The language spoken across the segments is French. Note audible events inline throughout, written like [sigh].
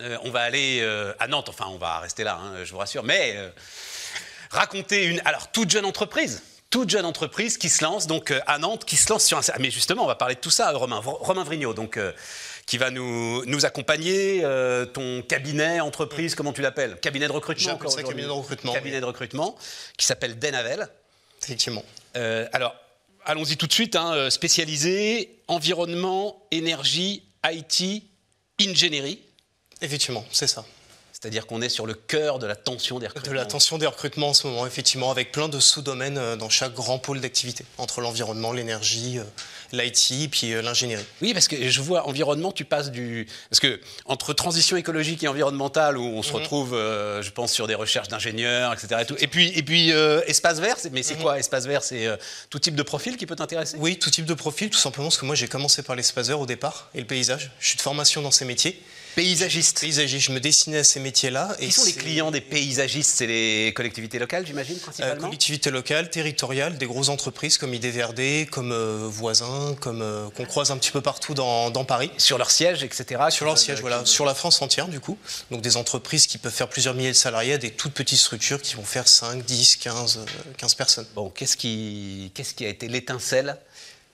euh, on va aller euh, à Nantes, enfin on va rester là, hein, je vous rassure, mais euh, raconter une, alors toute jeune entreprise, toute jeune entreprise qui se lance donc à Nantes, qui se lance sur un, mais justement on va parler de tout ça, Romain, Romain Vrignot, donc qui va nous, nous accompagner, ton cabinet, entreprise, comment tu l'appelles? Cabinet de recrutement encore ça cabinet de recrutement, Cabinet oui. de recrutement, qui s'appelle Denavel. Effectivement. Alors, allons-y tout de suite, hein, spécialisé environnement, énergie, IT, ingénierie. Effectivement, c'est ça. C'est-à-dire qu'on est sur le cœur de la tension des De recrutements. la tension des recrutements en ce moment, effectivement, avec plein de sous-domaines euh, dans chaque grand pôle d'activité, entre l'environnement, l'énergie, euh, l'IT, puis euh, l'ingénierie. Oui, parce que je vois environnement, tu passes du. Parce que entre transition écologique et environnementale, où on se retrouve, euh, je pense, sur des recherches d'ingénieurs, etc. Et, tout. et puis, et puis euh, espace vert, c'est- mais c'est quoi espace vert C'est euh, tout type de profil qui peut t'intéresser? Oui, tout type de profil, tout simplement parce que moi j'ai commencé par l'espace vert au départ et le paysage. Je suis de formation dans ces métiers. Paysagiste. Paysagiste, je me dessinais à ces métiers-là. Qui sont les clients des paysagistes? C'est les collectivités locales, j'imagine, Euh, principalement collectivités locales, territoriales, des grosses entreprises comme IDVRD, comme euh, Voisins, comme euh, qu'on croise un petit peu partout dans, dans Paris. Sur leur siège, etc. Sur leur siège, voilà, sur la France entière du coup. Donc des entreprises qui peuvent faire plusieurs milliers de salariés, des toutes petites structures qui vont faire 5, 10, 15, euh, 15 personnes. Bon, qu'est-ce qui, qu'est-ce qui a été l'étincelle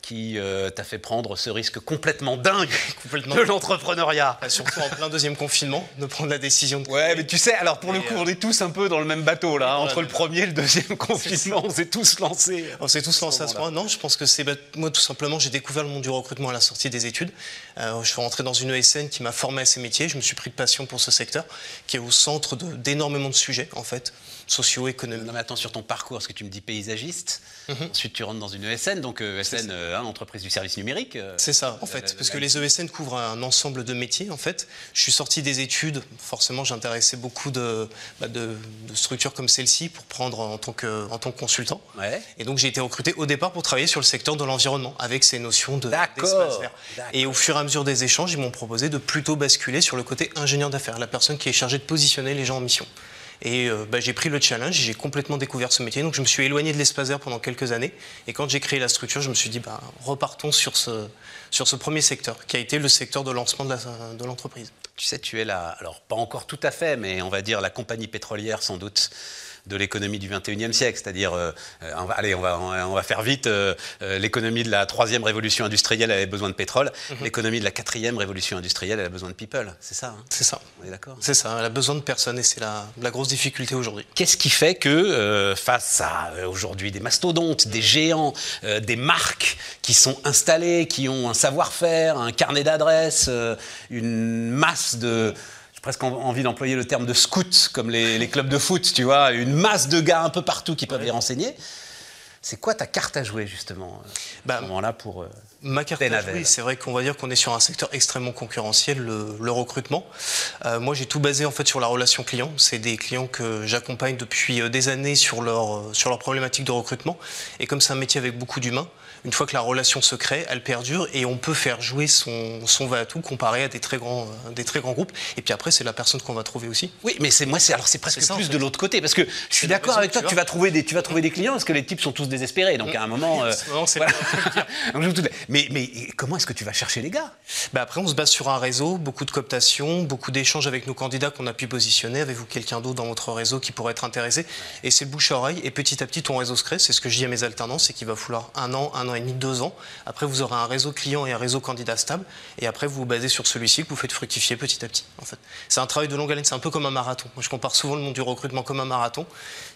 qui euh, t'a fait prendre ce risque complètement dingue [laughs] Complètement. de l'entrepreneuriat Euh, Surtout en plein deuxième confinement, de prendre la décision de Ouais, mais tu sais, alors pour le coup, euh, on est tous un peu dans le même bateau là, hein, entre le premier et le deuxième confinement, on s'est tous lancés. On s'est tous lancés à ce moment-là. point. Non, je pense que c'est bah, moi tout simplement, j'ai découvert le monde du recrutement à la sortie des études. Euh, je suis rentré dans une ESN qui m'a formé à ces métiers. Je me suis pris de passion pour ce secteur, qui est au centre d'énormément de, sujets en fait, sociaux, économiques. Non mais attends, sur ton parcours, parce que tu me dis paysagiste, Mhm. ensuite tu rentres dans une ESN, donc euh, ESN, euh, hein, entreprise du service numérique. euh, C'est ça, en Euh, fait, parce que les ESN couvrent un ensemble de métiers, en fait. Je suis sorti des études, forcément, j'intéressais beaucoup de, bah, de- de structures comme celle-ci pour prendre en tant que, en tant que consultant. Ouais. Et donc j'ai été recruté au départ pour travailler sur le secteur de l'environnement, avec ces notions de vert. Et au fur et à mesure des échanges, ils m'ont proposé de plutôt basculer sur le côté ingénieur d'affaires, la personne qui est chargée de positionner les gens en mission. Et euh, bah, j'ai pris le challenge, j'ai complètement découvert ce métier, donc je me suis éloigné de l'espace vert pendant quelques années. Et quand j'ai créé la structure, je me suis dit, bah, repartons sur ce, sur ce premier secteur, qui a été le secteur de lancement de l'entreprise. Tu sais, tu es la, alors pas encore tout à fait, mais on va dire la compagnie pétrolière sans doute de l'économie du 21e siècle, c'est-à-dire, euh, euh, on va- allez, on va, on va- faire vite, euh, euh, l'économie de la troisième révolution industrielle elle avait besoin de pétrole, Mhm. l'économie de la quatrième révolution industrielle elle a besoin de people, c'est ça, hein C'est ça. on est d'accord C'est ça, elle a besoin de personnes et c'est la, la grosse difficulté aujourd'hui. Qu'est-ce qui fait que, euh, face à euh, aujourd'hui des mastodontes, des géants, euh, des marques qui sont installées, qui ont un savoir-faire, un carnet d'adresses, euh, une masse de. J'ai presque en- envie d'employer le terme de scouts, comme les, les clubs de foot, tu vois, une masse de gars un peu partout qui peuvent les renseigner. C'est quoi ta carte à jouer, justement, euh, Bah, à ce moment-là, pour. euh, Ma carte à jouer, c'est vrai qu'on va dire qu'on est sur un secteur extrêmement concurrentiel, le, le recrutement. Euh, moi, j'ai tout basé en fait sur la relation client. C'est des clients que j'accompagne depuis des années sur leur sur leurs problématiques de recrutement. Et comme c'est un métier avec beaucoup d'humains, une fois que la relation se crée, elle perdure et on peut faire jouer son son va à tout comparé à des très grands euh, des très grands groupes. Et puis après, c'est la personne qu'on va trouver aussi. Oui, mais c'est moi, c'est alors c'est presque ça, en plus fait. de l'autre côté, parce que je suis d'accord avec toi tu que tu as. vas trouver des, tu vas trouver des clients, parce que les types sont tous désespérés, donc à un moment. euh, Non, voilà. [laughs] mais comment est-ce que tu vas chercher les gars? Bah après, on se base sur un réseau, beaucoup de cooptation, beaucoup d'échanges avec nos candidats qu'on a pu positionner. Avez-vous quelqu'un d'autre dans votre réseau qui pourrait être intéressé? Et c'est le bouche à oreille. Et petit à petit, ton réseau se crée. C'est ce que je dis à mes alternants, c'est qu'il va falloir un an, un an et demi, deux ans. Après, vous aurez un réseau client et un réseau candidat stable. Et après, vous vous basez sur celui-ci que vous faites fructifier petit à petit. En fait, c'est un travail de longue haleine. C'est un peu comme un marathon. Moi, je compare souvent le monde du recrutement comme un marathon.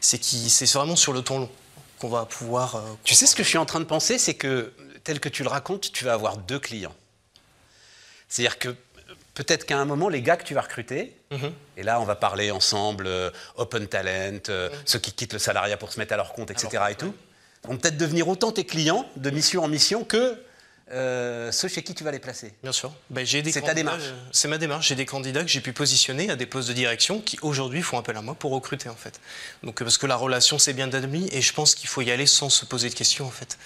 C'est qui, c'est vraiment sur le temps long qu'on va pouvoir. euh, Tu sais ce que je suis en train de penser, c'est que tel que tu le racontes, tu vas avoir deux clients. C'est-à-dire que peut-être qu'à un moment, les gars que tu vas recruter, Mhm. et là on va parler ensemble, euh, open talent, euh, ceux qui quittent le salariat pour se mettre à leur compte, etc. Alors, et tout, vont peut-être devenir autant tes clients de mission en mission que euh, ceux chez qui tu vas les placer. Bien sûr. Ben, C'est ta démarche. euh, C'est ma démarche. J'ai des candidats que j'ai pu positionner à des postes de direction qui aujourd'hui font appel à moi pour recruter en fait. Donc euh, parce que la relation c'est bien d'admis et je pense qu'il faut y aller sans se poser de questions en fait.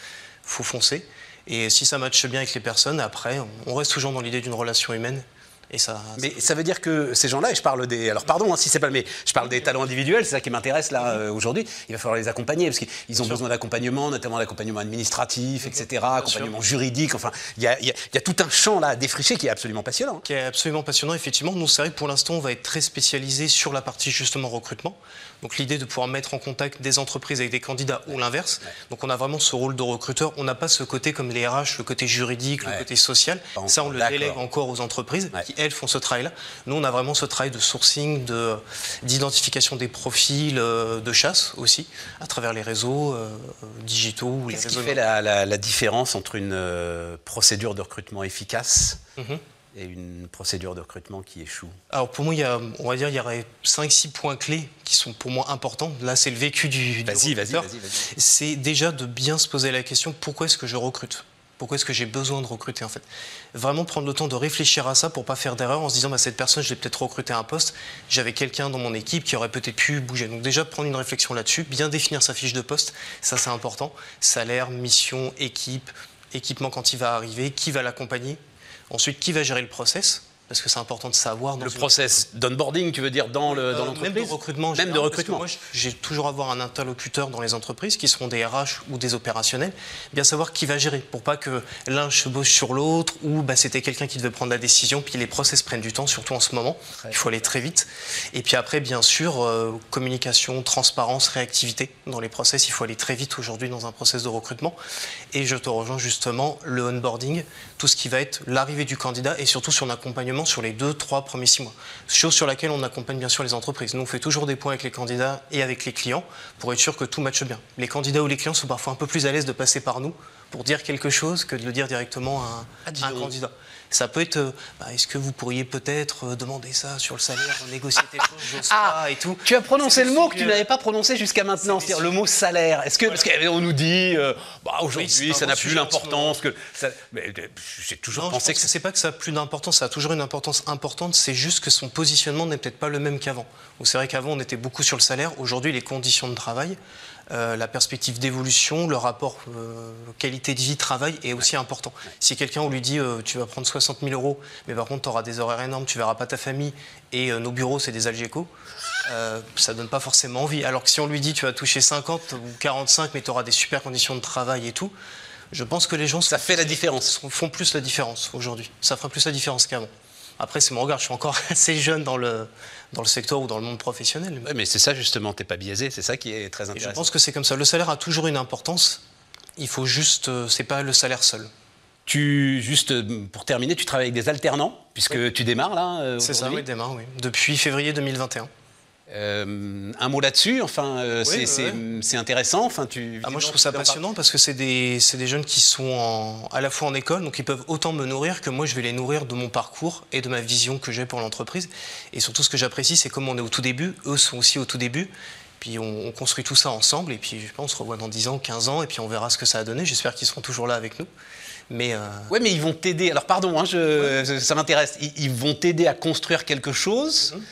Faut foncer. Et si ça matche bien avec les personnes, après on reste toujours dans l'idée d'une relation humaine Et ça, Mais ça veut dire que ces gens-là, et je parle des. Alors pardon hein, si c'est pas. Mais je parle des talents individuels, c'est ça qui m'intéresse là euh, aujourd'hui. Il va falloir les accompagner parce qu'ils ont besoin d'accompagnement, notamment d'accompagnement administratif, etc., accompagnement juridique. Enfin, il y a, y y tout un champ là à défricher qui est absolument passionnant. qui est absolument passionnant, effectivement. Nous, c'est vrai que pour l'instant, on va être très spécialisé sur la partie justement recrutement. Donc l'idée de pouvoir mettre en contact des entreprises avec des candidats ou l'inverse. Donc on a vraiment ce rôle de recruteur. On n'a pas ce côté comme les RH, le côté juridique, Ouais. le côté social. Ça, on le délègue encore aux entreprises. Qui, elles, font ce travail-là. Nous, on a vraiment ce travail de sourcing, de- d'identification des profils, euh, de chasse aussi, à travers les réseaux euh, digitaux ou Qu'est-ce qui fait la, la- la différence entre une euh, procédure de recrutement efficace Mhm. et une procédure de recrutement qui échoue? Alors pour moi, il y a, on va dire, il y aurait 5-6 points clés qui sont pour moi importants. Là, c'est le vécu du, du vas-y, vas-y. C'est déjà de bien se poser la question pourquoi est-ce que je recrute? Pourquoi est-ce que j'ai besoin de recruter en fait Vraiment prendre le temps de réfléchir à ça pour pas faire d'erreur en se disant bah, cette personne, je l'ai peut-être recruté à un poste, j'avais quelqu'un dans mon équipe qui aurait peut-être pu bouger. Donc déjà prendre une réflexion là-dessus, bien définir sa fiche de poste, ça c'est important. Salaire, mission, équipe, équipement quand il va arriver, qui va l'accompagner, ensuite qui va gérer le process. Parce que c'est important de savoir. dans Le une- process d'onboarding, tu veux dire, dans le- dans euh, l'entreprise Même de recrutement. en Même de général, parce que recrutement. Moi, j'ai toujours avoir un interlocuteur dans les entreprises qui seront des RH ou des opérationnels, bien savoir qui va gérer pour pas que l'un se bosse sur l'autre ou bah, c'était quelqu'un qui devait prendre la décision, puis les process prennent du temps, surtout en ce moment. Il faut aller très vite. Et puis après, bien sûr, euh, communication, transparence, réactivité dans les process. Il faut aller très vite aujourd'hui dans un process de recrutement. Et je te rejoins justement le onboarding, tout ce qui va être l'arrivée du candidat et surtout sur sur les deux, trois premiers six mois. Chose sur laquelle on accompagne bien sûr les entreprises. Nous, on fait toujours des points avec les candidats et avec les clients pour être sûr que tout matche bien. Les candidats ou les clients sont parfois un peu plus à l'aise de passer par nous pour dire quelque chose que de le dire directement à un, Ah, à un candidat. Ça peut être, euh, bah, est-ce que vous pourriez peut-être euh, demander ça sur le salaire, négocier des choses, j'ose Ah, pas et tout. Tu as prononcé le mot que tu n'avais pas prononcé jusqu'à maintenant, c'est-à-dire le mot salaire. Est-ce que parce qu'on nous dit euh, bah, aujourd'hui ça n'a plus sujet en ce l'importance que ça... mais j'ai toujours Non, je pensé pense que que c'est pas que ça a plus d'importance, ça a toujours une importance importante, c'est juste que son positionnement n'est peut-être pas le même qu'avant. C'est vrai qu'avant on était beaucoup sur le salaire, aujourd'hui les conditions de travail, euh, la perspective d'évolution, le rapport euh, qualité de vie travail est aussi important. Si quelqu'un on lui dit tu vas prendre 60 000 euros, mais par contre tu auras des horaires énormes, tu verras pas ta famille et euh, nos bureaux c'est des Algeco, euh, ça donne pas forcément envie. Alors que si on lui dit tu vas toucher 50 ou 45 mais tu auras des super conditions de travail et tout, je pense que les gens ça fait la différence. font plus la différence aujourd'hui. Ça fera plus la différence qu'avant. Après, c'est mon regard, je suis encore [laughs] assez jeune dans le, dans le secteur ou dans le monde professionnel. Mais c'est ça justement, t'es pas biaisé, c'est ça qui est très Et je intéressant. pense que c'est comme ça. Le salaire a toujours une importance. Il faut juste, euh, c'est pas le salaire seul. Tu juste euh, pour terminer, tu travailles avec des alternants puisque tu démarres là. euh, C'est ça, oui, démarre, oui. Depuis février 2021. Euh, un mot là-dessus, enfin, euh, c'est- ouais. intéressant. Enfin, tu. Ah, moi, je trouve ça passionnant parce que c'est des, des jeunes qui sont en- à la fois en école, donc ils peuvent autant me nourrir que moi, je vais les nourrir de mon parcours et de ma vision que j'ai pour l'entreprise. Et surtout, ce que j'apprécie, c'est comme on est au tout début, eux sont aussi au tout début. Puis on, on construit tout ça ensemble, et puis je pense on se revoit dans 10 ans, 15 ans, et puis on verra ce que ça a donné. J'espère qu'ils seront toujours là avec nous. Mais euh, Ouais, mais ils vont t'aider. Alors, pardon, hein, je- ça m'intéresse. Ils, ils vont t'aider à construire quelque chose. Mhm.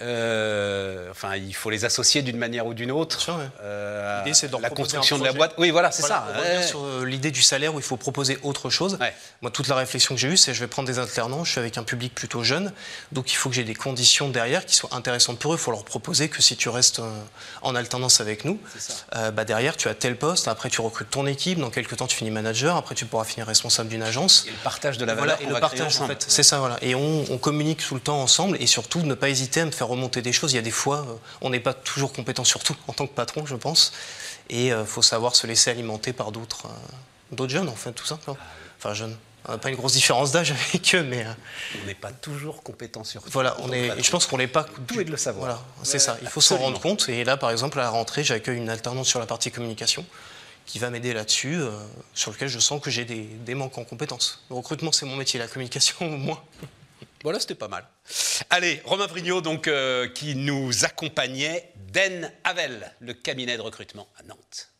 Euh, enfin, il faut les associer d'une manière ou d'une autre. Sûr, ouais. Euh, L'idée, c'est de la construction de la boîte. Oui, voilà, c'est Voilà, ça. Ouais. sur euh, l'idée du salaire où il faut proposer autre chose. Ouais. Moi, toute la réflexion que j'ai eue, c'est je vais prendre des alternants, je suis avec un public plutôt jeune, donc il faut que j'ai des conditions derrière qui soient intéressantes pour eux. Il faut leur proposer que si tu restes en alternance avec nous, euh, bah, derrière tu as tel poste, après tu recrutes ton équipe, dans quelques temps tu finis manager, après tu pourras finir responsable d'une agence. Et le partage de la Voilà, valeur et qu'on le partage en fait, c'est ça voilà. Et on, on communique tout le temps ensemble et surtout ne pas hésiter à me faire remonter des choses. Il y a des fois, euh, on n'est pas toujours compétent sur tout en tant que patron, je pense, et il faut savoir se laisser alimenter par d'autres, euh, d'autres jeunes en fait, tout simplement. Enfin jeunes. On n'a pas une grosse différence d'âge [laughs] avec eux, mais euh, On n'est pas toujours compétent sur tout. voilà, on est. Et je pense qu'on n'est pas. Tout est de le savoir. Voilà, c'est Ouais, ça. Il faut s'en rendre compte. Et là, par exemple, à la rentrée, j'accueille une alternance sur la partie communication qui va m'aider là-dessus, euh, sur lequel je sens que j'ai des, des manques en compétences. Le recrutement, c'est mon métier, la communication, au [laughs] moins. Voilà, c'était pas mal. Allez, Romain Vrignot, donc, euh, qui nous accompagnait, Den Havel, le cabinet de recrutement à Nantes.